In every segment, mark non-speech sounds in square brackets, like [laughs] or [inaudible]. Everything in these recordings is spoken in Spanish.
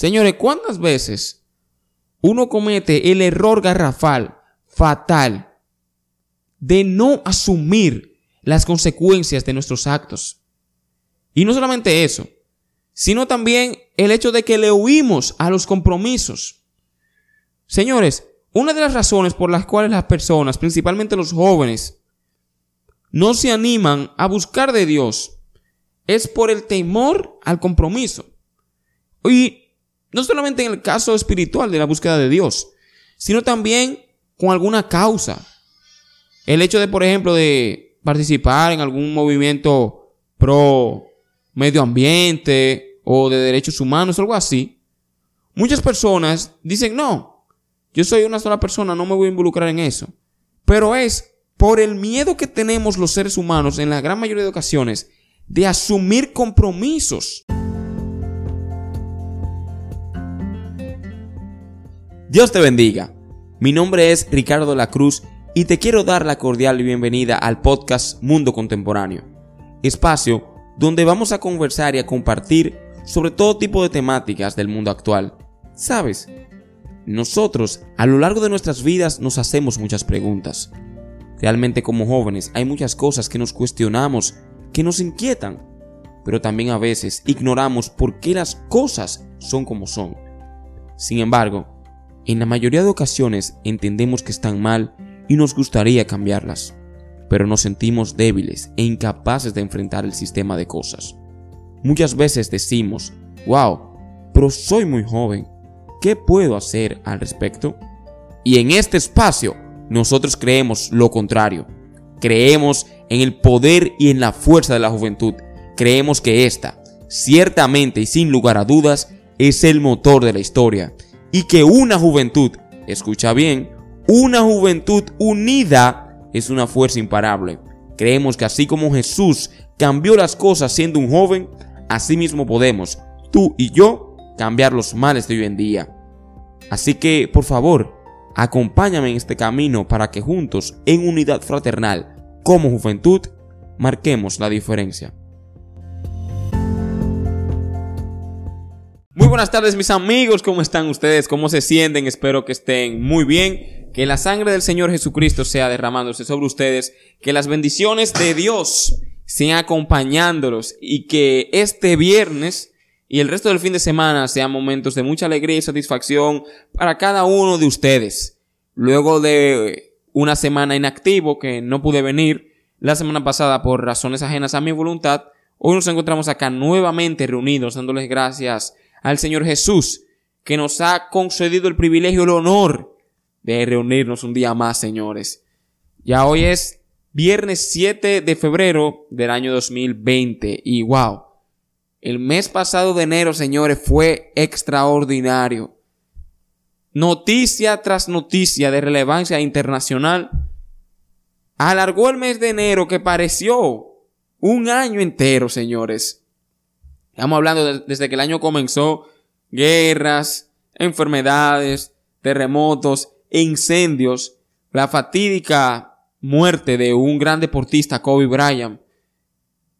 Señores, ¿cuántas veces uno comete el error garrafal, fatal, de no asumir las consecuencias de nuestros actos? Y no solamente eso, sino también el hecho de que le huimos a los compromisos. Señores, una de las razones por las cuales las personas, principalmente los jóvenes, no se animan a buscar de Dios es por el temor al compromiso. Y no solamente en el caso espiritual de la búsqueda de Dios, sino también con alguna causa. El hecho de, por ejemplo, de participar en algún movimiento pro medio ambiente o de derechos humanos, algo así. Muchas personas dicen, no, yo soy una sola persona, no me voy a involucrar en eso. Pero es por el miedo que tenemos los seres humanos en la gran mayoría de ocasiones de asumir compromisos. Dios te bendiga. Mi nombre es Ricardo La Cruz y te quiero dar la cordial bienvenida al podcast Mundo Contemporáneo, espacio donde vamos a conversar y a compartir sobre todo tipo de temáticas del mundo actual. ¿Sabes? Nosotros a lo largo de nuestras vidas nos hacemos muchas preguntas. Realmente como jóvenes hay muchas cosas que nos cuestionamos, que nos inquietan, pero también a veces ignoramos por qué las cosas son como son. Sin embargo, en la mayoría de ocasiones entendemos que están mal y nos gustaría cambiarlas, pero nos sentimos débiles e incapaces de enfrentar el sistema de cosas. Muchas veces decimos, wow, pero soy muy joven, ¿qué puedo hacer al respecto? Y en este espacio nosotros creemos lo contrario. Creemos en el poder y en la fuerza de la juventud. Creemos que esta, ciertamente y sin lugar a dudas, es el motor de la historia y que una juventud, escucha bien, una juventud unida es una fuerza imparable. Creemos que así como Jesús cambió las cosas siendo un joven, así mismo podemos, tú y yo, cambiar los males de hoy en día. Así que, por favor, acompáñame en este camino para que juntos, en unidad fraternal, como juventud, marquemos la diferencia. Muy buenas tardes mis amigos, ¿cómo están ustedes? ¿Cómo se sienten? Espero que estén muy bien. Que la sangre del Señor Jesucristo sea derramándose sobre ustedes. Que las bendiciones de Dios sean acompañándolos. Y que este viernes y el resto del fin de semana sean momentos de mucha alegría y satisfacción para cada uno de ustedes. Luego de una semana inactivo que no pude venir la semana pasada por razones ajenas a mi voluntad, hoy nos encontramos acá nuevamente reunidos dándoles gracias al Señor Jesús, que nos ha concedido el privilegio el honor de reunirnos un día más, señores. Ya hoy es viernes 7 de febrero del año 2020 y wow, el mes pasado de enero, señores, fue extraordinario. Noticia tras noticia de relevancia internacional alargó el mes de enero que pareció un año entero, señores. Estamos hablando desde que el año comenzó, guerras, enfermedades, terremotos incendios, la fatídica muerte de un gran deportista, Kobe Bryant.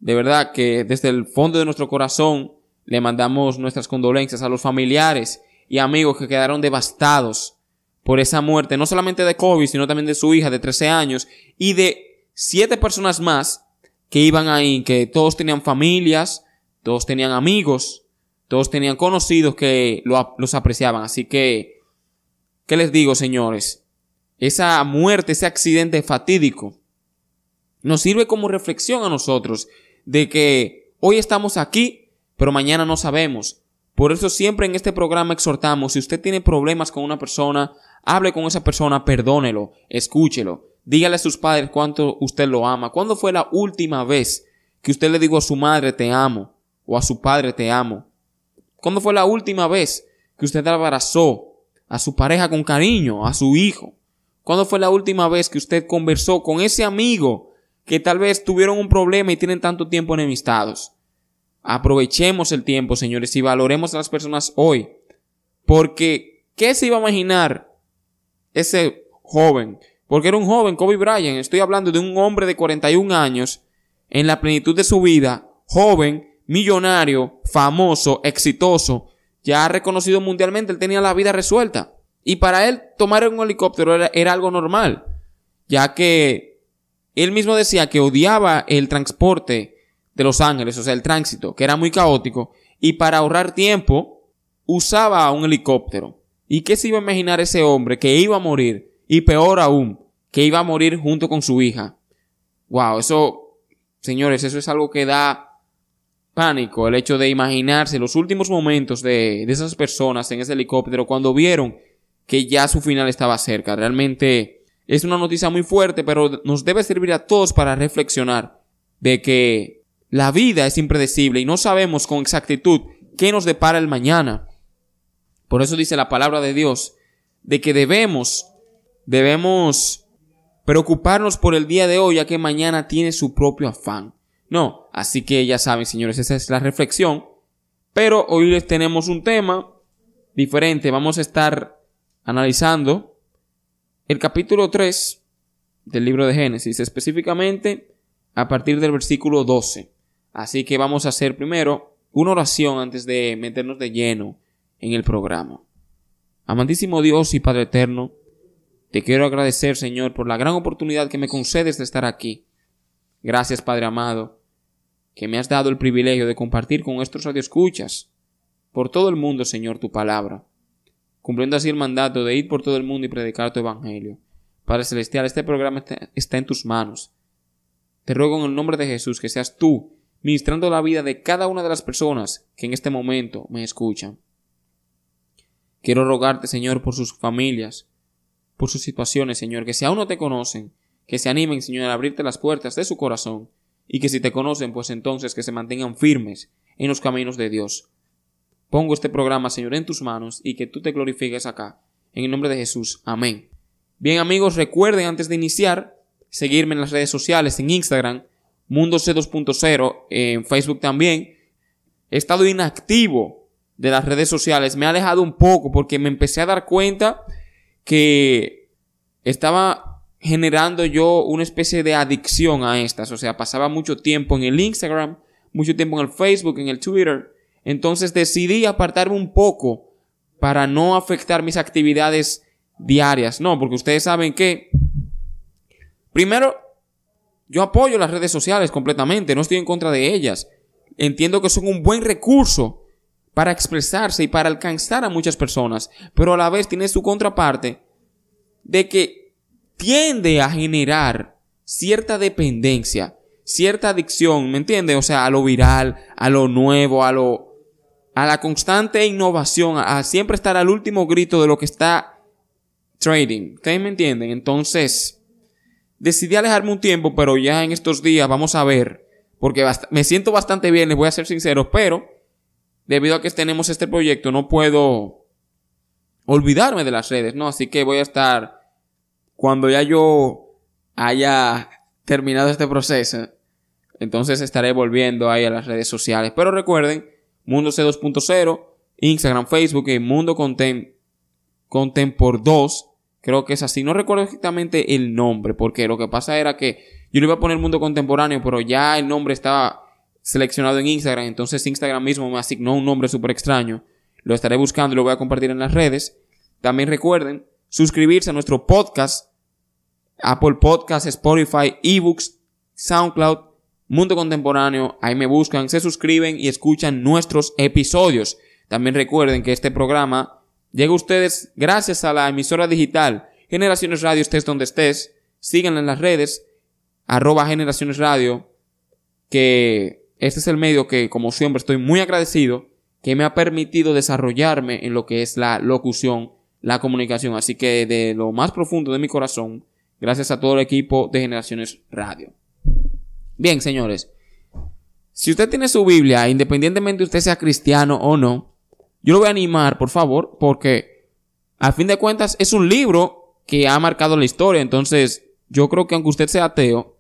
De verdad que desde el fondo de nuestro corazón le mandamos nuestras condolencias a los familiares y amigos que quedaron devastados por esa muerte, no solamente de Kobe, sino también de su hija de 13 años y de siete personas más que iban ahí, que todos tenían familias, todos tenían amigos, todos tenían conocidos que los apreciaban. Así que, ¿qué les digo, señores? Esa muerte, ese accidente fatídico, nos sirve como reflexión a nosotros de que hoy estamos aquí, pero mañana no sabemos. Por eso siempre en este programa exhortamos, si usted tiene problemas con una persona, hable con esa persona, perdónelo, escúchelo, dígale a sus padres cuánto usted lo ama. ¿Cuándo fue la última vez que usted le dijo a su madre te amo? O a su padre te amo? ¿Cuándo fue la última vez que usted abrazó a su pareja con cariño, a su hijo? ¿Cuándo fue la última vez que usted conversó con ese amigo que tal vez tuvieron un problema y tienen tanto tiempo enemistados? Aprovechemos el tiempo, señores, y valoremos a las personas hoy. Porque, ¿qué se iba a imaginar ese joven? Porque era un joven, Kobe Bryant. Estoy hablando de un hombre de 41 años, en la plenitud de su vida, joven, millonario, famoso, exitoso, ya reconocido mundialmente, él tenía la vida resuelta. Y para él tomar un helicóptero era, algo normal, ya que él mismo decía que odiaba el transporte de Los Ángeles, o sea, el tránsito, que era muy caótico, y para ahorrar tiempo usaba un helicóptero. ¿Y qué se iba a imaginar ese hombre que iba a morir? Y peor aún, que iba a morir junto con su hija. Wow, eso, señores, eso es algo que da el hecho de imaginarse los últimos momentos de, de esas personas en ese helicóptero cuando vieron que ya su final estaba cerca. Realmente es una noticia muy fuerte, pero nos debe servir a todos para reflexionar de que la vida es impredecible y no sabemos con exactitud qué nos depara el mañana. Por eso dice la palabra de Dios de que debemos, debemos preocuparnos por el día de hoy, ya que mañana tiene su propio afán. No, así que ya saben, señores, esa es la reflexión. Pero hoy les tenemos un tema diferente. Vamos a estar analizando el capítulo 3 del libro de Génesis, específicamente a partir del versículo 12. Así que vamos a hacer primero una oración antes de meternos de lleno en el programa. Amantísimo Dios y Padre Eterno, te quiero agradecer, Señor, por la gran oportunidad que me concedes de estar aquí. Gracias, Padre amado, que me has dado el privilegio de compartir con nuestros radioescuchas por todo el mundo, Señor, tu palabra cumpliendo así el mandato de ir por todo el mundo y predicar tu evangelio. Padre Celestial, este programa está en tus manos. Te ruego en el nombre de Jesús que seas tú ministrando la vida de cada una de las personas que en este momento me escuchan. Quiero rogarte, Señor, por sus familias, por sus situaciones, Señor, que si aún no te conocen, que se animen, Señor, a abrirte las puertas de su corazón, y que si te conocen, pues entonces que se mantengan firmes en los caminos de Dios. Pongo este programa, Señor, en tus manos y que tú te glorifiques acá. En el nombre de Jesús. Amén. Bien amigos, recuerden antes de iniciar seguirme en las redes sociales, en Instagram, Mundo C2.0, en Facebook también. He estado inactivo de las redes sociales, me ha alejado un poco porque me empecé a dar cuenta que estaba generando yo una especie de adicción a estas. O sea, pasaba mucho tiempo en el Instagram, mucho tiempo en el Facebook, en el Twitter entonces decidí apartarme un poco para no afectar mis actividades diarias. No, porque ustedes saben que, primero, yo apoyo las redes sociales completamente, no estoy en contra de ellas. Entiendo que son un buen recurso para expresarse y para alcanzar a muchas personas, pero a la vez tiene su contraparte de que tiende a generar cierta dependencia, cierta adicción, ¿me entiende? O sea, a lo viral, a lo nuevo, a lo a la constante innovación, a, siempre estar al último grito de lo que está trading. ¿Ustedes me entienden? Entonces, decidí alejarme un tiempo, pero ya en estos días vamos a ver, porque me siento bastante bien, les voy a ser sincero, pero debido a que tenemos este proyecto no puedo olvidarme de las redes, ¿no? Así que voy a estar, cuando ya yo haya terminado este proceso, entonces estaré volviendo ahí a las redes sociales. Pero recuerden, Mundo C2.0, Instagram, Facebook y Mundo Content, Content por 2. Creo que es así. No recuerdo exactamente el nombre, porque lo que pasa era que yo le iba a poner Mundo Contemporáneo, pero ya el nombre estaba seleccionado en Instagram. Entonces Instagram mismo me asignó un nombre súper extraño. Lo estaré buscando y lo voy a compartir en las redes. También recuerden suscribirse a nuestro podcast, Apple Podcasts, Spotify, eBooks, SoundCloud Mundo Contemporáneo, ahí me buscan, se suscriben y escuchan nuestros episodios. También recuerden que este programa llega a ustedes gracias a la emisora digital Generaciones Radio, estés donde estés. Síganla en las redes, arroba Generaciones Radio, que este es el medio que, como siempre, estoy muy agradecido, que me ha permitido desarrollarme en lo que es la locución, la comunicación. Así que de lo más profundo de mi corazón, gracias a todo el equipo de Generaciones Radio. Bien, señores. Si usted tiene su Biblia, independientemente usted sea cristiano o no, yo lo voy a animar, por favor, porque a fin de cuentas es un libro que ha marcado la historia. Entonces, yo creo que aunque usted sea ateo,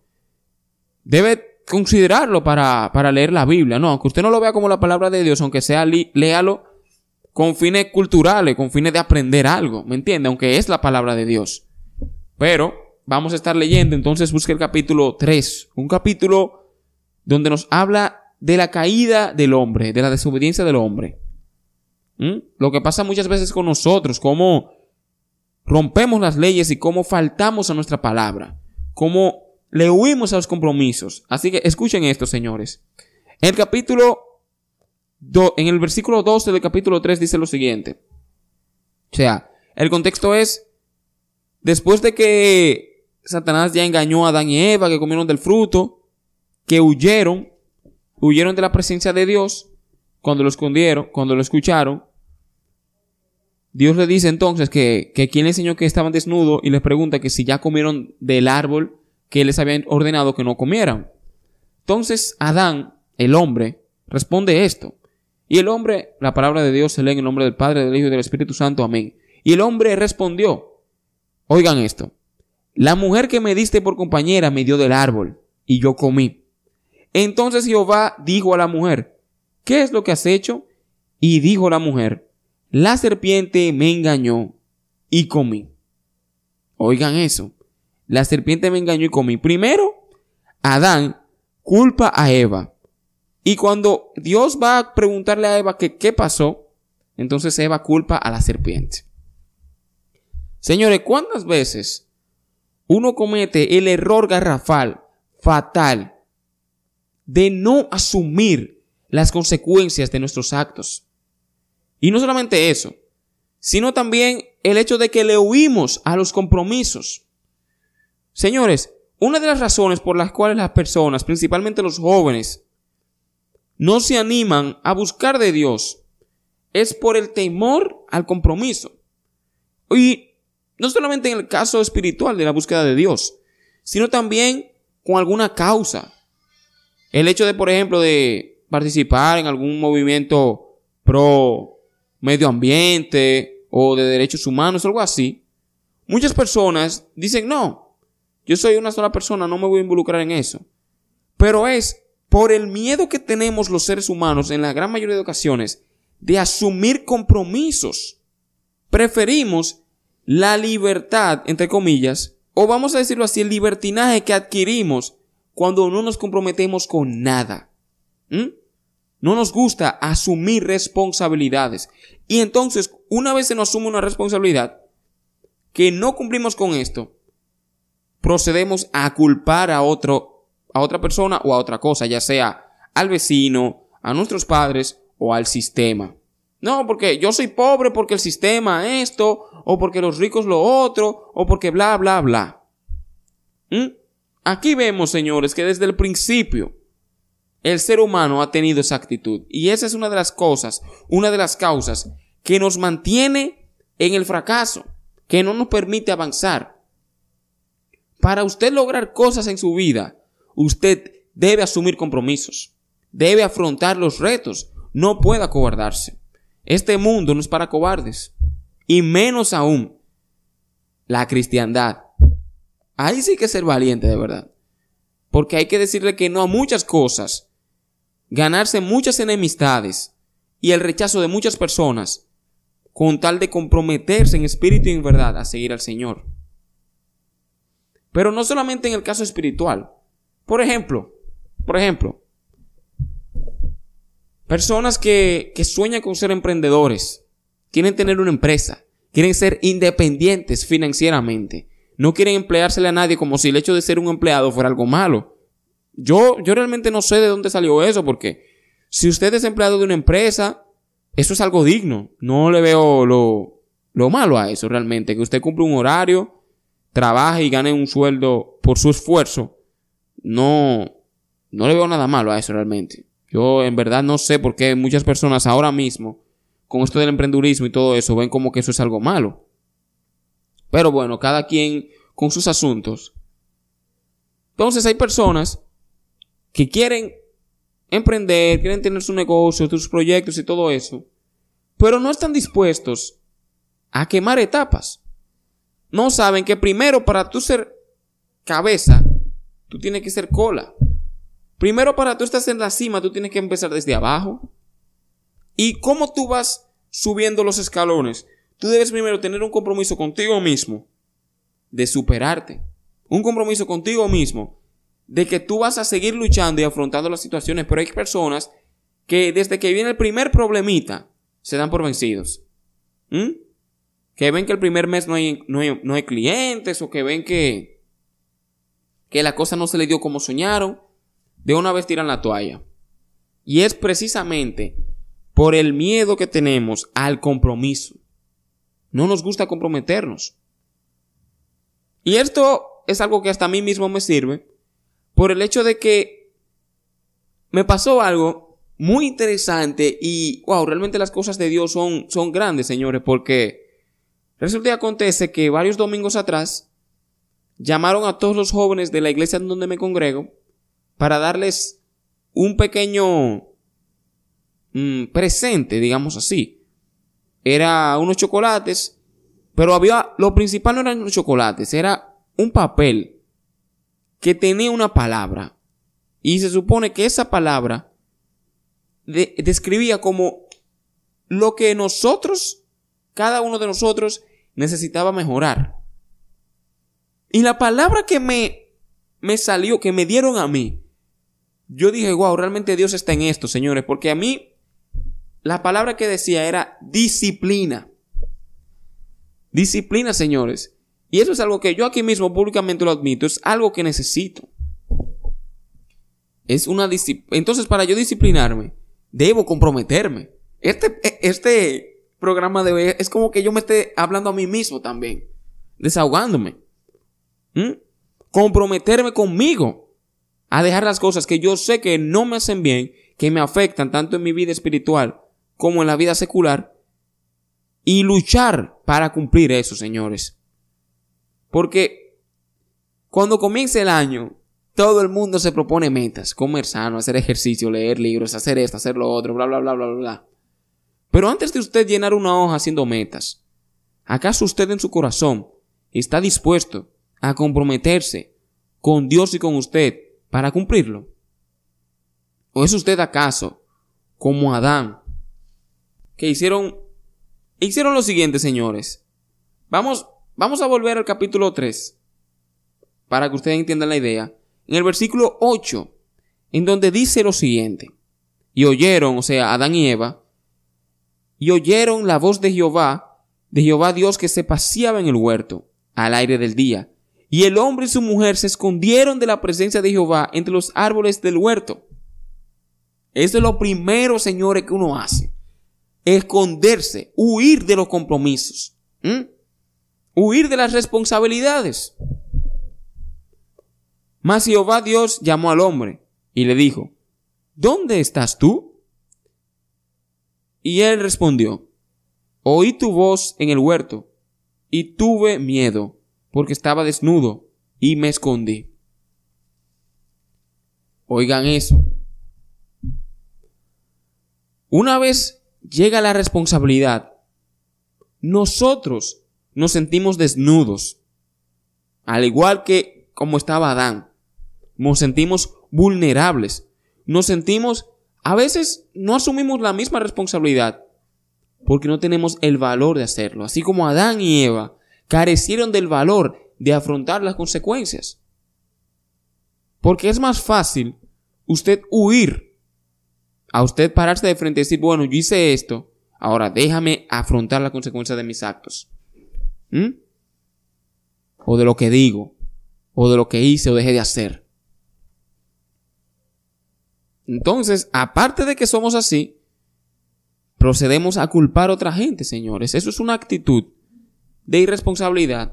debe considerarlo para, para leer la Biblia, ¿no? Aunque usted no lo vea como la palabra de Dios, aunque sea léalo con fines culturales, con fines de aprender algo, ¿me entiende? Aunque es la palabra de Dios. Pero vamos a estar leyendo, entonces busque el capítulo 3, un capítulo donde nos habla de la caída del hombre, de la desobediencia del hombre. Lo que pasa muchas veces con nosotros, cómo rompemos las leyes y cómo faltamos a nuestra palabra, cómo le huimos a los compromisos. Así que escuchen esto, señores. En el capítulo, en el versículo 12 del capítulo 3 dice lo siguiente. O sea, el contexto es, después de que Satanás ya engañó a Adán y Eva, que comieron del fruto, que huyeron, huyeron de la presencia de Dios, cuando lo escondieron, cuando lo escucharon, Dios le dice entonces que, que quien le enseñó que estaban desnudos y les pregunta que si ya comieron del árbol que les habían ordenado que no comieran. Entonces Adán, el hombre, responde esto. Y el hombre, la palabra de Dios se lee en el nombre del Padre, del Hijo y del Espíritu Santo. Amén. Y el hombre respondió, oigan esto, la mujer que me diste por compañera me dio del árbol y yo comí. Entonces Jehová dijo a la mujer, ¿qué es lo que has hecho? Y dijo la mujer, la serpiente me engañó y comí. Oigan eso. La serpiente me engañó y comí. Primero, Adán culpa a Eva. Y cuando Dios va a preguntarle a Eva qué pasó, entonces Eva culpa a la serpiente. Señores, ¿cuántas veces uno comete el error garrafal, fatal, de no asumir las consecuencias de nuestros actos? Y no solamente eso, sino también el hecho de que le huimos a los compromisos. Señores, una de las razones por las cuales las personas, principalmente los jóvenes, no se animan a buscar de Dios es por el temor al compromiso. Y no solamente en el caso espiritual de la búsqueda de Dios, sino también con alguna causa. El hecho de, por ejemplo, de participar en algún movimiento pro medio ambiente o de derechos humanos, algo así, muchas personas dicen, no, yo soy una sola persona, no me voy a involucrar en eso. Pero es por el miedo que tenemos los seres humanos en la gran mayoría de ocasiones de asumir compromisos. Preferimos la libertad, entre comillas, o vamos a decirlo así, el libertinaje que adquirimos cuando no nos comprometemos con nada. No nos gusta asumir responsabilidades. Y entonces, una vez se nos asume una responsabilidad, que no cumplimos con esto, procedemos a culpar a otro, a otra persona o a otra cosa, ya sea al vecino, a nuestros padres o al sistema. No, porque yo soy pobre porque el sistema esto, o porque los ricos lo otro, o porque bla, bla, bla. ¿Mm? Aquí vemos, señores, que desde el principio el ser humano ha tenido esa actitud. Y esa es una de las cosas, una de las causas que nos mantiene en el fracaso, que no nos permite avanzar. Para usted lograr cosas en su vida, usted debe asumir compromisos, debe afrontar los retos, no puede acobardarse. Este mundo no es para cobardes, y menos aún la cristiandad. Ahí sí que ser valiente de verdad, porque hay que decirle que no a muchas cosas ganarse muchas enemistades y el rechazo de muchas personas con tal de comprometerse en espíritu y en verdad a seguir al Señor. Pero no solamente en el caso espiritual. Por ejemplo, por ejemplo, personas que, que sueñan con ser emprendedores, quieren tener una empresa, quieren ser independientes financieramente, no quieren empleársele a nadie como si el hecho de ser un empleado fuera algo malo. Yo, yo realmente no sé de dónde salió eso, porque si usted es empleado de una empresa, eso es algo digno. No le veo lo, lo malo a eso realmente. Que usted cumple un horario, trabaje y gane un sueldo por su esfuerzo. No, no le veo nada malo a eso realmente. Yo en verdad no sé por qué muchas personas ahora mismo, con esto del emprendurismo y todo eso, ven como que eso es algo malo. Pero bueno, cada quien con sus asuntos. Entonces hay personas que quieren emprender, quieren tener su negocio, sus proyectos y todo eso, pero no están dispuestos a quemar etapas. No saben que primero para tú ser cabeza, tú tienes que ser cola. Primero para tú estar en la cima, tú tienes que empezar desde abajo. ¿Y cómo tú vas subiendo los escalones? Tú debes primero tener un compromiso contigo mismo de superarte. Un compromiso contigo mismo de que tú vas a seguir luchando y afrontando las situaciones, pero hay personas que desde que viene el primer problemita, se dan por vencidos. ¿Mm? Que ven que el primer mes no hay, no hay, clientes o que ven que, que la cosa no se le dio como soñaron, de una vez tiran la toalla. Y es precisamente por el miedo que tenemos al compromiso. No nos gusta comprometernos. Y esto es algo que hasta a mí mismo me sirve por el hecho de que me pasó algo muy interesante y wow, realmente las cosas de Dios son, son grandes, señores, porque resulta y acontece que varios domingos atrás llamaron a todos los jóvenes de la iglesia en donde me congrego para darles un pequeño mm, presente, digamos así. Era unos chocolates, pero había, lo principal no eran los chocolates, era un papel que tenía una palabra. Y se supone que esa palabra describía como lo que nosotros, cada uno de nosotros, necesitaba mejorar. Y la palabra que me, me salió, que me dieron a mí, yo dije, wow, realmente Dios está en esto, señores, porque a mí la palabra que decía era disciplina. Disciplina, señores. Y eso es algo que yo aquí mismo públicamente lo admito, es algo que necesito. Es una disciplina. Entonces, para yo disciplinarme, debo comprometerme. Este, este programa de hoy es como que yo me esté hablando a mí mismo también, desahogándome. Comprometerme conmigo a dejar las cosas que yo sé que no me hacen bien, que me afectan tanto en mi vida espiritual como en la vida secular, y luchar para cumplir eso, señores. Porque cuando comienza el año, todo el mundo se propone metas, comer sano, hacer ejercicio, leer libros, hacer esto, hacer lo otro, bla, bla, bla, bla, bla. Pero antes de usted llenar una hoja haciendo metas, ¿acaso usted en su corazón está dispuesto a comprometerse con Dios y con usted para cumplirlo? ¿O es usted acaso como Adán, que hicieron, hicieron lo siguiente, señores? Vamos, Vamos a volver al capítulo 3 para que ustedes entiendan la idea. En el versículo 8, en donde dice lo siguiente. Y oyeron, o sea, Adán y Eva, y oyeron la voz de Jehová, de Jehová Dios que se paseaba en el huerto, al aire del día. Y el hombre y su mujer se escondieron de la presencia de Jehová entre los árboles del huerto. Eso es lo primero, señores, que uno hace. Esconderse, huir de los compromisos. Huir de las responsabilidades. Mas Jehová Dios llamó al hombre y le dijo, ¿Dónde estás tú? Y él respondió, Oí tu voz en el huerto y tuve miedo porque estaba desnudo y me escondí. Oigan eso. Una vez llega la responsabilidad, nosotros nos sentimos desnudos. Al igual que como estaba Adán. Nos sentimos vulnerables. Nos sentimos, a veces no asumimos la misma responsabilidad porque no tenemos el valor de hacerlo. Así como Adán y Eva carecieron del valor de afrontar las consecuencias. Porque es más fácil usted huir a usted pararse de frente y decir, bueno, yo hice esto, ahora déjame afrontar las consecuencias de mis actos. ¿Mm? O de lo que digo, o de lo que hice o dejé de hacer. Entonces, aparte de que somos así, procedemos a culpar a otra gente, señores. Eso es una actitud de irresponsabilidad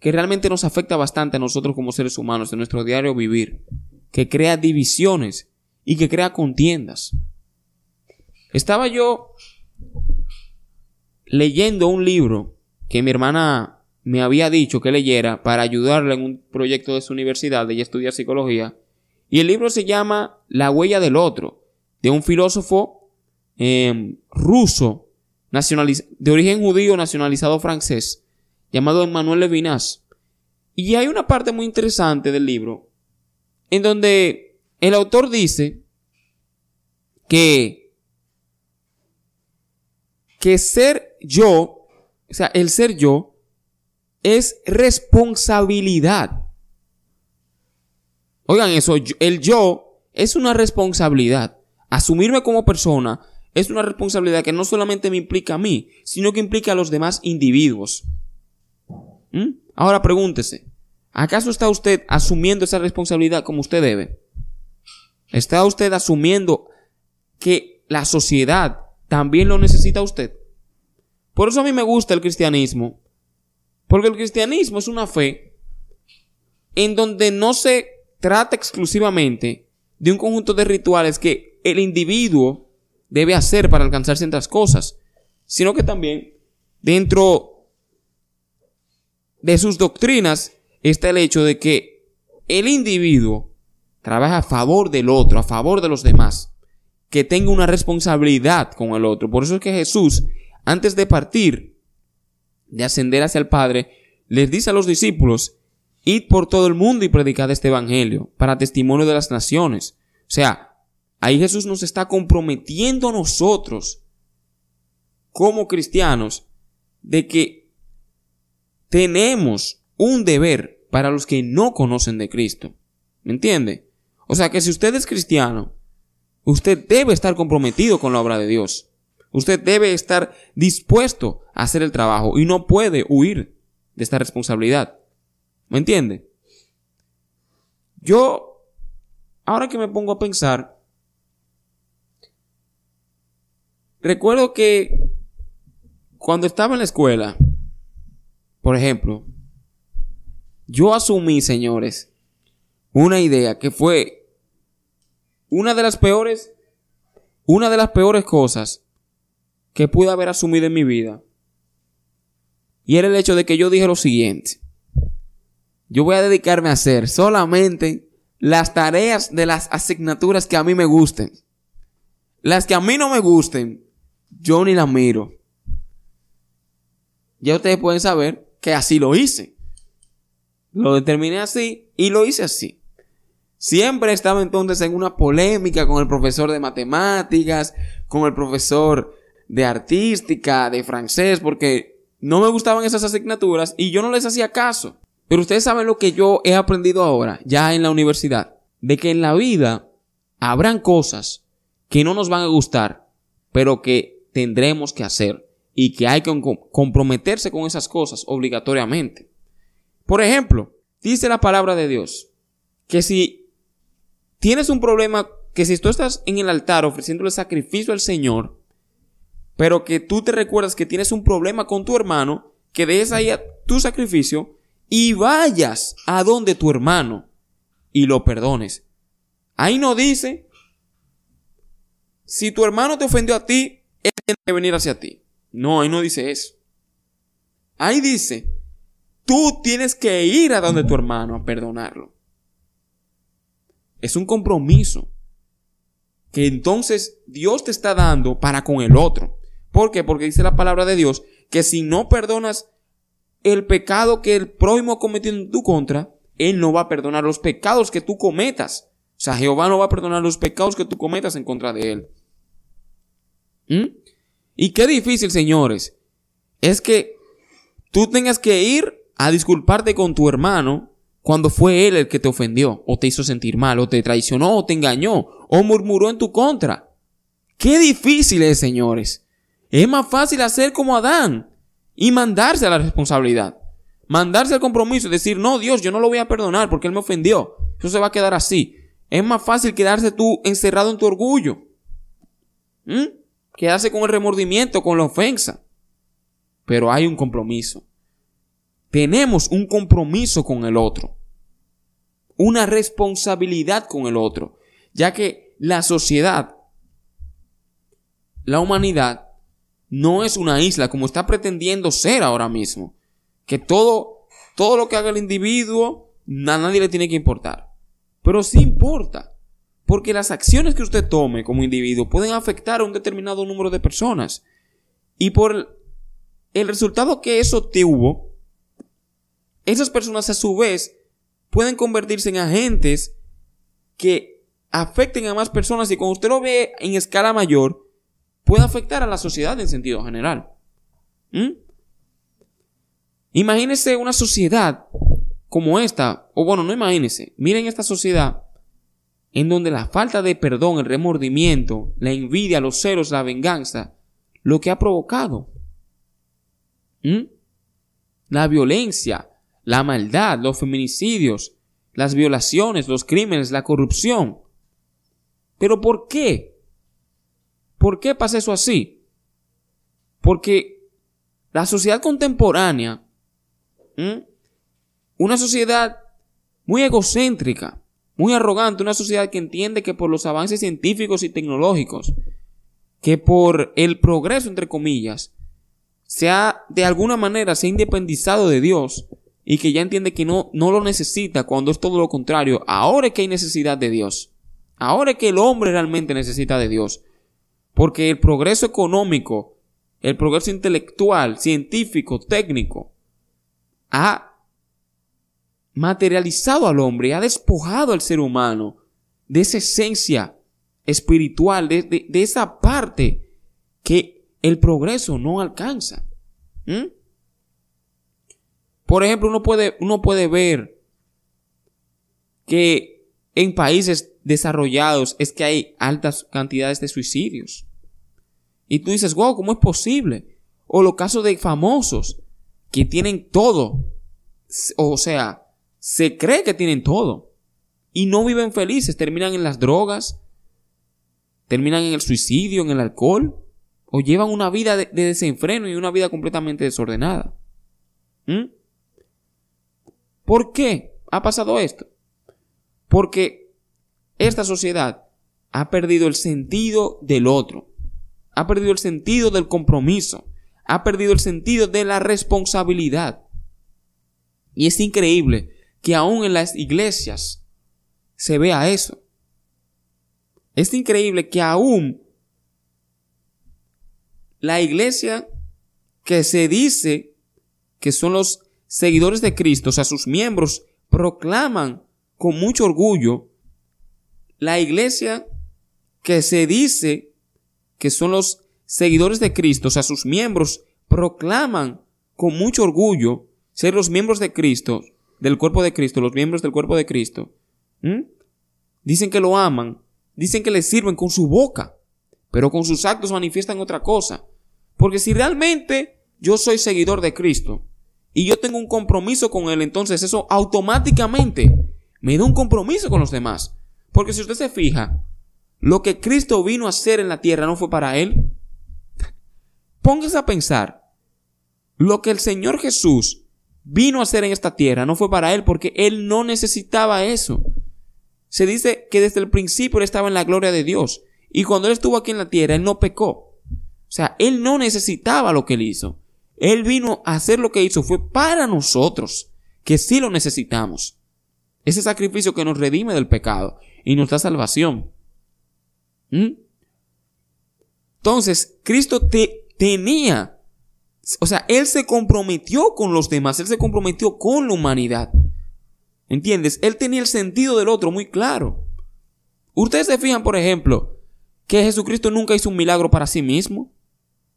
que realmente nos afecta bastante a nosotros como seres humanos en nuestro diario vivir, que crea divisiones y que crea contiendas. Estaba yo leyendo un libro que mi hermana me había dicho que leyera para ayudarla en un proyecto de su universidad, ella estudia psicología, y el libro se llama La huella del otro, de un filósofo em, ruso, de origen judío nacionalizado francés, llamado Emmanuel Levinas. Y hay una parte muy interesante del libro, en donde el autor dice que, que ser yo o sea, el ser yo es responsabilidad. Oigan eso, el yo es una responsabilidad. Asumirme como persona es una responsabilidad que no solamente me implica a mí, sino que implica a los demás individuos. ¿Mm? Ahora pregúntese, ¿acaso está usted asumiendo esa responsabilidad como usted debe? ¿Está usted asumiendo que la sociedad también lo necesita usted? Por eso a mí me gusta el cristianismo, porque el cristianismo es una fe en donde no se trata exclusivamente de un conjunto de rituales que el individuo debe hacer para alcanzar ciertas cosas, sino que también dentro de sus doctrinas está el hecho de que el individuo trabaja a favor del otro, a favor de los demás, que tenga una responsabilidad con el otro. Por eso es que Jesús, antes de partir, de ascender hacia el Padre, les dice a los discípulos, id por todo el mundo y predicad este Evangelio, para testimonio de las naciones. O sea, Ahí Jesús nos está comprometiendo a nosotros, como cristianos, de que tenemos un deber para los que no conocen de Cristo. ¿Me entiende? O sea que si usted es cristiano, usted debe estar comprometido con la obra de Dios. Usted debe estar dispuesto a hacer el trabajo y no puede huir de esta responsabilidad. ¿Me entiende? Yo, ahora que me pongo a pensar, Recuerdo que cuando estaba en la escuela, por ejemplo, yo asumí, señores, una idea que fue una de las peores, una de las peores cosas que pude haber asumido en mi vida. Y era el hecho de que yo dije lo siguiente. Yo voy a dedicarme a hacer solamente las tareas de las asignaturas que a mí me gusten. Las que a mí no me gusten, yo ni la miro. Ya ustedes pueden saber que así lo hice. Lo determiné así y lo hice así. Siempre estaba entonces en una polémica con el profesor de matemáticas, con el profesor de artística, de francés, porque no me gustaban esas asignaturas y yo no les hacía caso. Pero ustedes saben lo que yo he aprendido ahora, ya en la universidad, de que en la vida habrán cosas que no nos van a gustar, pero que tendremos que hacer y que hay que comprometerse con esas cosas obligatoriamente. Por ejemplo, dice la palabra de Dios que si tienes un problema, que si tú estás en el altar ofreciéndole sacrificio al Señor, pero que tú te recuerdas que tienes un problema con tu hermano, que dejes ahí tu sacrificio y vayas a donde tu hermano y lo perdones. Ahí no dice, si tu hermano te ofendió a ti, que venir hacia ti. No, ahí no dice eso. Ahí dice, tú tienes que ir a donde tu hermano a perdonarlo. Es un compromiso que entonces Dios te está dando para con el otro. ¿Por qué? Porque dice la palabra de Dios que si no perdonas el pecado que el prójimo ha cometido en tu contra, Él no va a perdonar los pecados que tú cometas. O sea, Jehová no va a perdonar los pecados que tú cometas en contra de Él. ¿Mm? Y qué difícil, señores, es que tú tengas que ir a disculparte con tu hermano cuando fue él el que te ofendió, o te hizo sentir mal, o te traicionó, o te engañó, o murmuró en tu contra. Qué difícil es, señores. Es más fácil hacer como Adán y mandarse a la responsabilidad. Mandarse al compromiso y decir, no, Dios, yo no lo voy a perdonar porque él me ofendió. Eso se va a quedar así. Es más fácil quedarse tú encerrado en tu orgullo. ¿Mm? Quedarse con el remordimiento, con la ofensa. Pero hay un compromiso. Tenemos un compromiso con el otro. Una responsabilidad con el otro. Ya que la sociedad, la humanidad, no es una isla como está pretendiendo ser ahora mismo. Que todo, todo lo que haga el individuo, a nadie le tiene que importar. Pero sí importa. Porque las acciones que usted tome como individuo pueden afectar a un determinado número de personas. Y por el resultado que eso tuvo, esas personas a su vez pueden convertirse en agentes que afecten a más personas y cuando usted lo ve en escala mayor, puede afectar a la sociedad en sentido general. ¿Mm? Imagínese una sociedad como esta, o bueno, no imagínese, miren esta sociedad en donde la falta de perdón, el remordimiento, la envidia, los celos, la venganza, lo que ha provocado. ¿Mm? La violencia, la maldad, los feminicidios, las violaciones, los crímenes, la corrupción. ¿Pero por qué? ¿Por qué pasa eso así? Porque la sociedad contemporánea, una sociedad muy egocéntrica, muy arrogante, una sociedad que entiende que por los avances científicos y tecnológicos, que por el progreso, entre comillas, se ha, de alguna manera, se ha independizado de Dios y que ya entiende que no, no lo necesita cuando es todo lo contrario. Ahora es que hay necesidad de Dios. Ahora es que el hombre realmente necesita de Dios. Porque el progreso económico, el progreso intelectual, científico, técnico, ha materializado al hombre, ha despojado al ser humano de esa esencia espiritual, de, esa parte que el progreso no alcanza. Por ejemplo, uno puede, uno puede ver que en países desarrollados es que hay altas cantidades de suicidios. Y tú dices, wow, ¿cómo es posible? O los casos de famosos que tienen todo. O sea, se cree que tienen todo. Y no viven felices, terminan en las drogas, terminan en el suicidio, en el alcohol, o llevan una vida de, desenfreno y una vida completamente desordenada. ¿Mm? ¿Por qué ha pasado esto? Porque esta sociedad ha perdido el sentido del otro, ha perdido el sentido del compromiso, ha perdido el sentido de la responsabilidad. Y es increíble que aún en las iglesias se vea eso. Es increíble que aún la iglesia que se dice que son los seguidores de Cristo, o sea, sus miembros, proclaman con mucho orgullo la iglesia que se dice que son los seguidores de Cristo, o sea, sus miembros, proclaman con mucho orgullo ser los miembros de Cristo, del cuerpo de Cristo, los miembros del cuerpo de Cristo. Dicen que lo aman, dicen que le sirven con su boca, pero con sus actos manifiestan otra cosa. Porque si realmente yo soy seguidor de Cristo y yo tengo un compromiso con Él, entonces eso automáticamente me da un compromiso con los demás. Porque si usted se fija, lo que Cristo vino a hacer en la tierra no fue para Él. [laughs] Póngase a pensar, lo que el Señor Jesús vino a hacer en esta tierra no fue para Él porque Él no necesitaba eso. Se dice que desde el principio Él estaba en la gloria de Dios. Y cuando Él estuvo aquí en la tierra, Él no pecó. O sea, Él no necesitaba lo que Él hizo. Él vino a hacer lo que hizo fue para nosotros, que sí lo necesitamos. Ese sacrificio que nos redime del pecado y nos da salvación. ¿Mm? Entonces, Cristo te, tenía, o sea, Él se comprometió con los demás, Él se comprometió con la humanidad. ¿Entiendes? Él tenía el sentido del otro muy claro. Ustedes se fijan, por ejemplo, que Jesucristo nunca hizo un milagro para sí mismo.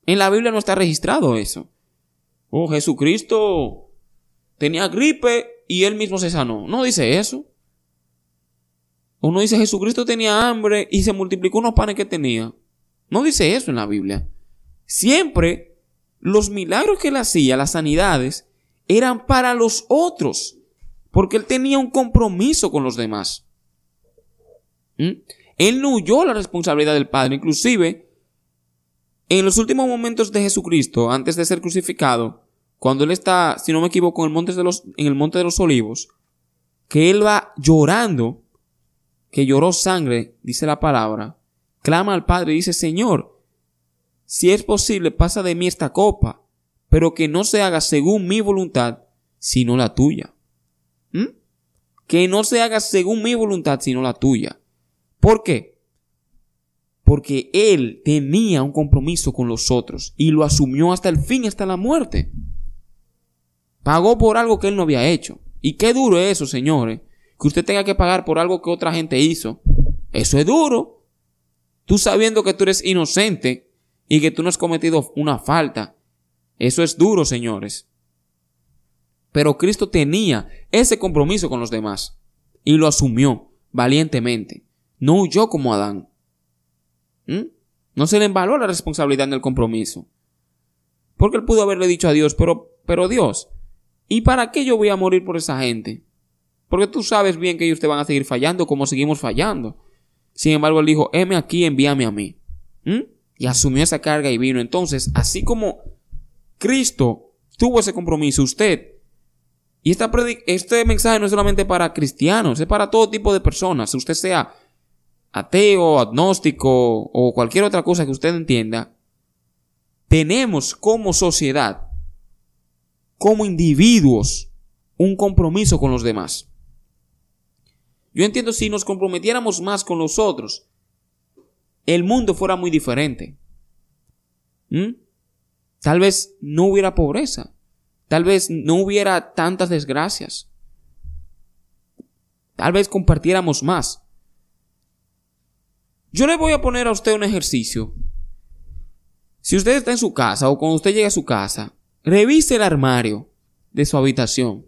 En la Biblia no está registrado eso. Oh, Jesucristo tenía gripe y él mismo se sanó. No dice eso. Uno dice Jesucristo tenía hambre y se multiplicó unos panes que tenía. No dice eso en la Biblia. Siempre los milagros que él hacía, las sanidades, eran para los otros. Porque él tenía un compromiso con los demás. ¿Mm? Él no huyó la responsabilidad del Padre. Inclusive, en los últimos momentos de Jesucristo, antes de ser crucificado, cuando él está, si no me equivoco, en el monte de los, en el monte de los olivos, que él va llorando, que lloró sangre, dice la palabra, clama al Padre y dice, Señor, si es posible, pasa de mí esta copa, pero que no se haga según mi voluntad, sino la tuya. ¿Mm? Que no se haga según mi voluntad, sino la tuya. ¿Por qué? Porque él tenía un compromiso con los otros y lo asumió hasta el fin, hasta la muerte. Pagó por algo que él no había hecho. Y qué duro es eso, señores. Que usted tenga que pagar por algo que otra gente hizo. Eso es duro. Tú sabiendo que tú eres inocente y que tú no has cometido una falta. Eso es duro, señores. Pero Cristo tenía ese compromiso con los demás y lo asumió valientemente. no huyó como Adán. ¿Mm? No se le embaló la responsabilidad en el compromiso. Porque él pudo haberle dicho a Dios, pero, pero Dios, ¿y para qué yo voy a morir por esa gente? Porque tú sabes bien que ellos te van a seguir fallando como seguimos fallando. Sin embargo, él dijo, heme aquí, envíame a mí. ¿Mm? Y asumió esa carga y vino. Entonces, así como Cristo tuvo ese compromiso, usted, y esta este mensaje no es solamente para cristianos, es para todo tipo de personas. Usted sea ateo, agnóstico o cualquier otra cosa que usted entienda, tenemos como sociedad, como individuos, un compromiso con los demás. Yo entiendo si nos comprometiéramos más con los otros, el mundo fuera muy diferente. ¿Mm? Tal vez no hubiera pobreza. Tal vez no hubiera tantas desgracias. Tal vez compartiéramos más. Yo le voy a poner a usted un ejercicio. Si usted está en su casa o cuando usted llegue a su casa, revise el armario de su habitación.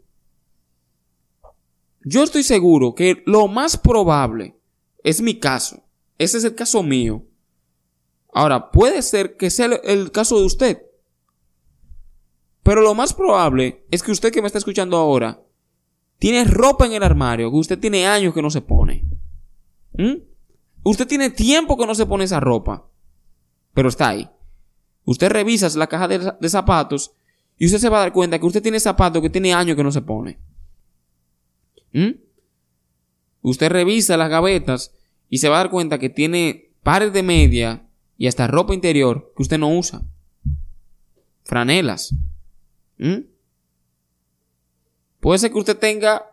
Yo estoy seguro que lo más probable es mi caso. Ese es el caso mío. Ahora, puede ser que sea el caso de usted. Pero lo más probable es que usted que me está escuchando ahora tiene ropa en el armario que usted tiene años que no se pone. ¿Mm? Usted tiene tiempo que no se pone esa ropa. Pero está ahí. Usted revisa la caja de, zapatos y usted se va a dar cuenta que usted tiene zapatos que tiene años que no se pone. ¿Mm? Usted revisa las gavetas y se va a dar cuenta que tiene pares de media y hasta ropa interior que usted no usa. Franelas. ¿Mm? Puede ser que usted tenga,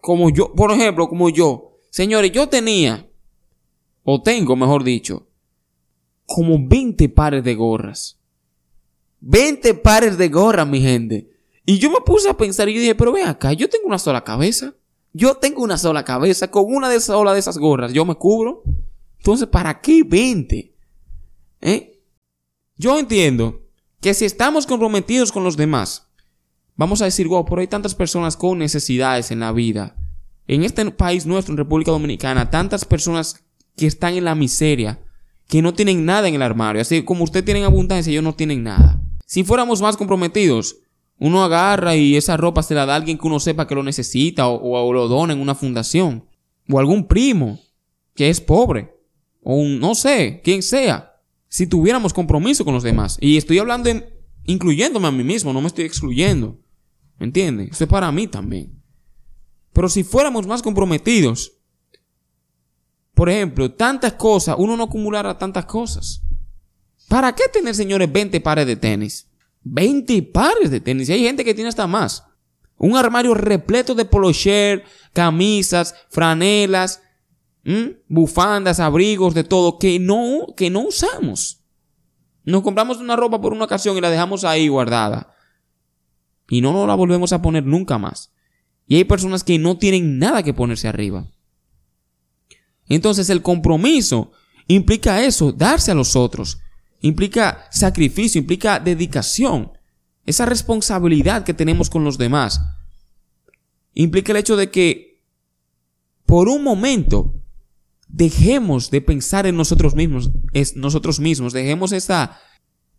como yo, por ejemplo, como yo. Señores, yo tenía, o tengo, mejor dicho, como 20 pares de gorras. 20 pares de gorras, mi gente. Y yo me puse a pensar y yo dije, pero ven acá, yo tengo una sola cabeza. Yo tengo una sola cabeza. Con una de esas, de esas gorras yo me cubro. Entonces, ¿para qué 20? ¿Eh? Yo entiendo que si estamos comprometidos con los demás, vamos a decir, wow, por hay tantas personas con necesidades en la vida. En este país nuestro, en República Dominicana, tantas personas que están en la miseria, que no tienen nada en el armario. Así como usted tiene abundancia, ellos no tienen nada. Si fuéramos más comprometidos, uno agarra y esa ropa se la da a alguien que uno sepa que lo necesita o, lo dona en una fundación. O algún primo que es pobre. O un, no sé, quien sea. Si tuviéramos compromiso con los demás. Y estoy hablando incluyéndome a mí mismo, no me estoy excluyendo. ¿Me entienden? Eso es para mí también. Pero si fuéramos más comprometidos, por ejemplo, tantas cosas, uno no acumulara tantas cosas. ¿Para qué tener, señores, 20 pares de tenis? 20 pares de tenis. Y hay gente que tiene hasta más. Un armario repleto de polo shirt, camisas, franelas, bufandas, abrigos, de todo, que no, que no usamos. Nos compramos una ropa por una ocasión y la dejamos ahí guardada. Y no nos la volvemos a poner nunca más. Y hay personas que no tienen nada que ponerse arriba. Entonces el compromiso implica eso, darse a los otros implica sacrificio, implica dedicación, esa responsabilidad que tenemos con los demás. Implica el hecho de que por un momento dejemos de pensar en nosotros mismos, es nosotros mismos, dejemos esa,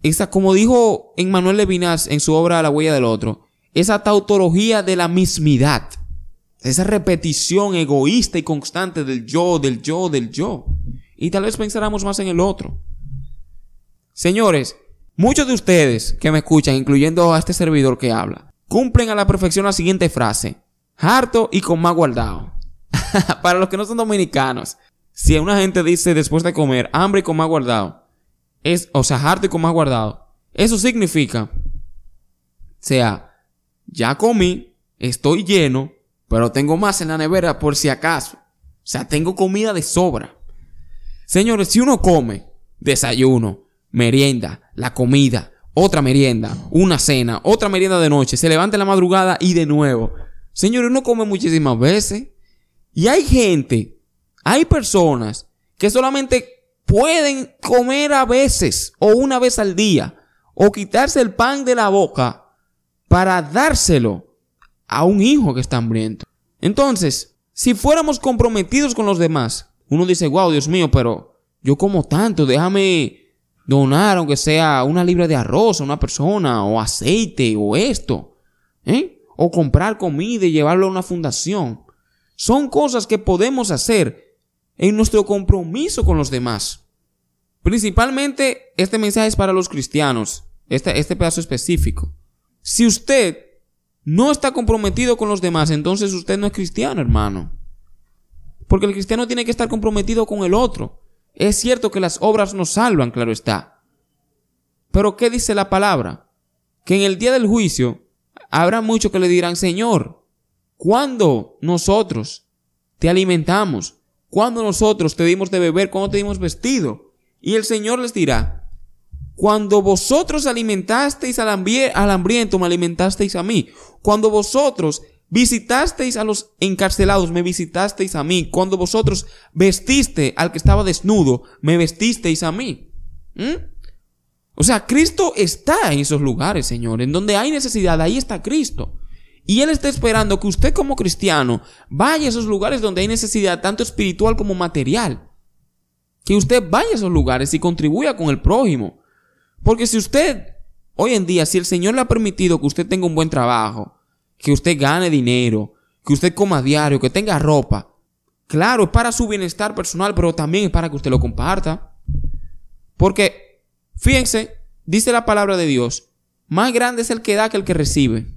esa, como dijo Emmanuel Levinas en su obra La huella del otro, esa tautología de la mismidad, esa repetición egoísta y constante del yo, del yo, del yo. Y tal vez pensáramos más en el otro. Señores, muchos de ustedes que me escuchan, incluyendo a este servidor que habla, cumplen a la perfección la siguiente frase. Harto y con más guardado. [laughs] Para los que no son dominicanos, si una gente dice después de comer hambre y con más guardado, es, o sea, harto y con más guardado, eso significa, sea, ya comí, estoy lleno, pero tengo más en la nevera por si acaso. O sea, tengo comida de sobra. Señores, si uno come desayuno, merienda, la comida, otra merienda, una cena, otra merienda de noche, se levanta en la madrugada y de nuevo. Señores, uno come muchísimas veces. Y hay gente, hay personas que solamente pueden comer a veces o una vez al día o quitarse el pan de la boca para dárselo a un hijo que está hambriento. Entonces, Si fuéramos comprometidos con los demás, uno dice, wow, Dios mío, pero yo como tanto, déjame donar, aunque sea una libra de arroz a una persona, o aceite, o esto, ¿eh? o comprar comida y llevarlo a una fundación. Son cosas que podemos hacer en nuestro compromiso con los demás. Principalmente este mensaje es para los cristianos, este, este pedazo específico. Si usted no está comprometido con los demás, entonces usted no es cristiano, hermano. Porque el cristiano tiene que estar comprometido con el otro. Es cierto que las obras nos salvan, claro está. Pero ¿qué dice la palabra? Que en el día del juicio habrá muchos que le dirán, Señor, ¿cuándo nosotros te alimentamos? ¿Cuándo nosotros te dimos de beber? ¿Cuándo te dimos vestido? Y el Señor les dirá, cuando vosotros alimentasteis al, hambriento, me alimentasteis a mí. Cuando vosotros visitasteis a los encarcelados, me visitasteis a mí. Cuando vosotros vestiste al que estaba desnudo, me vestisteis a mí. ¿Mm? O sea, Cristo está en esos lugares, Señor. En donde hay necesidad, ahí está Cristo. Y Él está esperando que usted como cristiano vaya a esos lugares donde hay necesidad, tanto espiritual como material. Que usted vaya a esos lugares y contribuya con el prójimo. Porque si usted, hoy en día, si el Señor le ha permitido que usted tenga un buen trabajo, que usted gane dinero, que usted coma diario, que tenga ropa, claro, es para su bienestar personal, pero también es para que usted lo comparta. Porque Fíjense, dice la palabra de Dios, más grande es el que da que el que recibe.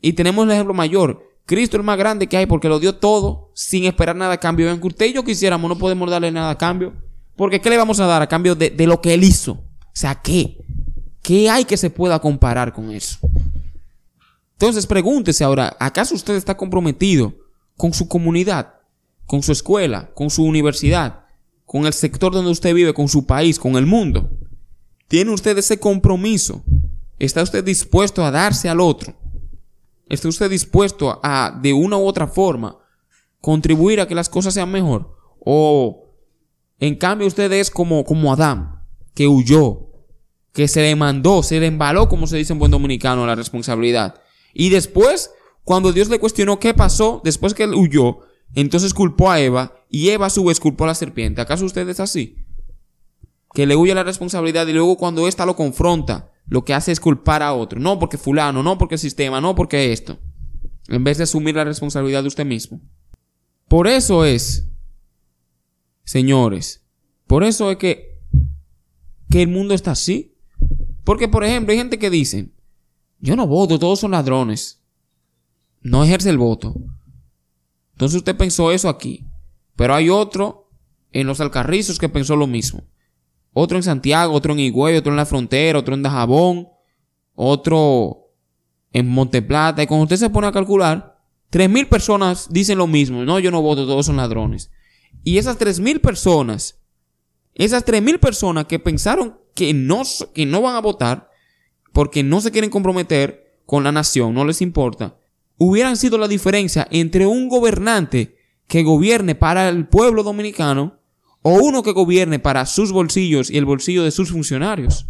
Y tenemos el ejemplo mayor. Cristo es el más grande que hay porque lo dio todo sin esperar nada a cambio. Aunque usted y yo quisiéramos, no podemos darle nada a cambio. Porque ¿qué le vamos a dar a cambio de, lo que Él hizo? O sea, ¿qué? ¿Qué hay que se pueda comparar con eso? Entonces pregúntese ahora, ¿acaso usted está comprometido con su comunidad, con su escuela, con su universidad, con el sector donde usted vive, con su país, con el mundo. ¿Tiene usted ese compromiso? ¿Está usted dispuesto a darse al otro? ¿Está usted dispuesto a, de una u otra forma, contribuir a que las cosas sean mejor? ¿O en cambio usted es como, como Adán, que huyó, que se le mandó, se le embaló, como se dice en buen dominicano, la responsabilidad? Y después, cuando Dios le cuestionó qué pasó, después que él huyó, entonces culpó a Eva y Eva a su vez culpó a la serpiente. ¿Acaso usted es así? Que le huye la responsabilidad y luego cuando ésta lo confronta, lo que hace es culpar a otro. No porque fulano, no porque el sistema, no porque esto. En vez de asumir la responsabilidad de usted mismo. Por eso es, señores, por eso es que, que el mundo está así. Porque, por ejemplo, hay gente que dice, yo no voto, todos son ladrones. No ejerce el voto. Entonces usted pensó eso aquí. Pero hay otro en los Alcarrizos que pensó lo mismo. Otro en Santiago, otro en Higüey, otro en la frontera, otro en Dajabón, otro en Monteplata. Y cuando usted se pone a calcular, 3.000 personas dicen lo mismo. No, yo no voto, todos son ladrones. Y esas 3.000 personas, esas 3.000 personas que pensaron que no, que no van a votar porque no se quieren comprometer con la nación, no les importa, hubieran sido la diferencia entre un gobernante que gobierne para el pueblo dominicano o uno que gobierne para sus bolsillos y el bolsillo de sus funcionarios.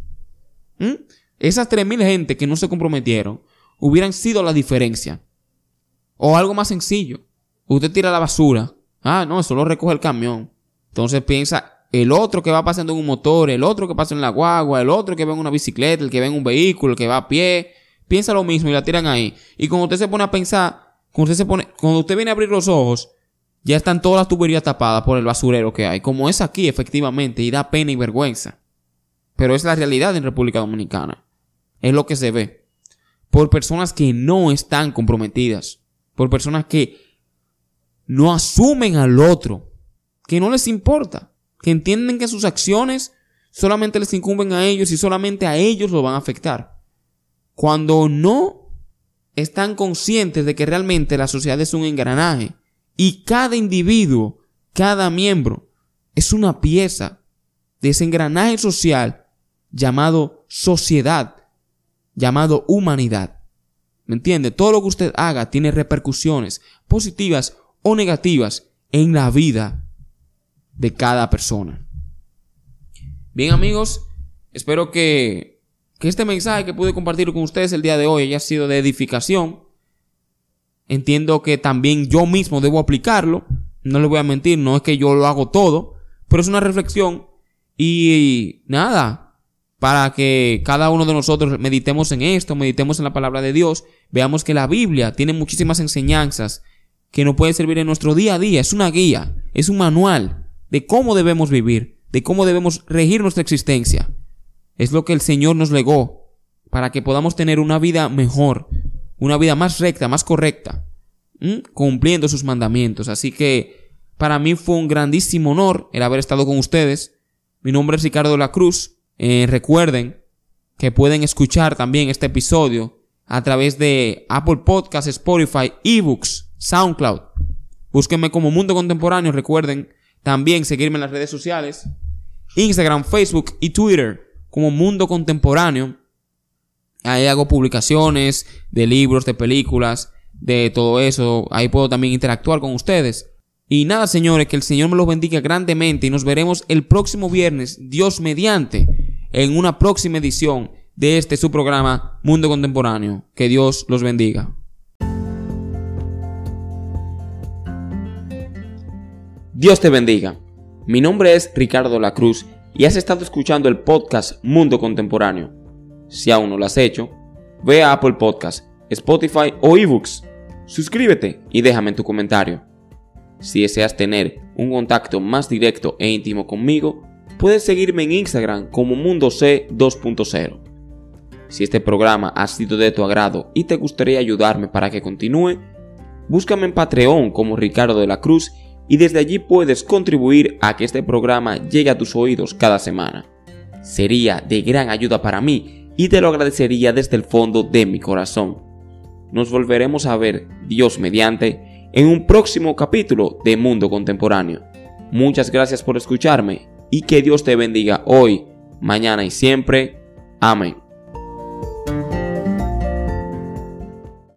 ¿Mm? Esas 3.000 gente que no se comprometieron hubieran sido la diferencia. O algo más sencillo. Usted tira la basura. Ah, no, eso lo recoge el camión. Entonces piensa el otro que va pasando en un motor, el otro que pasa en la guagua, el otro que va en una bicicleta, el que va en un vehículo, el que va a pie. Piensa lo mismo y la tiran ahí. Y cuando usted se pone a pensar, cuando usted se pone, cuando usted viene a abrir los ojos, ya están todas las tuberías tapadas por el basurero que hay, como es aquí efectivamente, y da pena y vergüenza. Pero es la realidad en República Dominicana. Es lo que se ve. Por personas que no están comprometidas. Por personas que no asumen al otro. Que no les importa. Que entienden que sus acciones solamente les incumben a ellos y solamente a ellos lo van a afectar. Cuando no están conscientes de que realmente la sociedad es un engranaje y cada individuo, cada miembro, es una pieza de ese engranaje social llamado sociedad, llamado humanidad. ¿Me entiende? Todo lo que usted haga tiene repercusiones positivas o negativas en la vida de cada persona. Bien amigos, espero que, que este mensaje que pude compartir con ustedes el día de hoy haya sido de edificación entiendo que también yo mismo debo aplicarlo. No le voy a mentir, no es que yo lo hago todo, pero es una reflexión y nada, para que cada uno de nosotros meditemos en esto, meditemos en la palabra de Dios, veamos que la Biblia tiene muchísimas enseñanzas que nos pueden servir en nuestro día a día. Es una guía, es un manual de cómo debemos vivir, de cómo debemos regir nuestra existencia. Es lo que el Señor nos legó para que podamos tener una vida mejor, una vida más recta, más correcta, cumpliendo sus mandamientos. Así que para mí fue un grandísimo honor el haber estado con ustedes. Mi nombre es Ricardo La Cruz. Eh, recuerden que pueden escuchar también este episodio a través de Apple Podcasts, Spotify, eBooks, SoundCloud. Búsquenme como Mundo Contemporáneo. Recuerden también seguirme en las redes sociales. Instagram, Facebook y Twitter como Mundo Contemporáneo. Ahí hago publicaciones de libros, de películas, de todo eso. Ahí puedo también interactuar con ustedes. Y nada, señores, que el Señor me los bendiga grandemente y nos veremos el próximo viernes, Dios mediante, en una próxima edición de este su programa Mundo Contemporáneo. Que Dios los bendiga. Dios te bendiga. Mi nombre es Ricardo La Cruz y has estado escuchando el podcast Mundo Contemporáneo. Si aún no lo has hecho, ve a Apple Podcasts, Spotify o eBooks. Suscríbete y déjame tu comentario. Si deseas tener un contacto más directo e íntimo conmigo, puedes seguirme en Instagram como Mundo C 2.0. Si este programa ha sido de tu agrado y te gustaría ayudarme para que continúe, búscame en Patreon como Ricardo de la Cruz y desde allí puedes contribuir a que este programa llegue a tus oídos cada semana. Sería de gran ayuda para mí y te lo agradecería desde el fondo de mi corazón. Nos volveremos a ver, Dios mediante, en un próximo capítulo de Mundo Contemporáneo. Muchas gracias por escucharme y que Dios te bendiga hoy, mañana y siempre. Amén.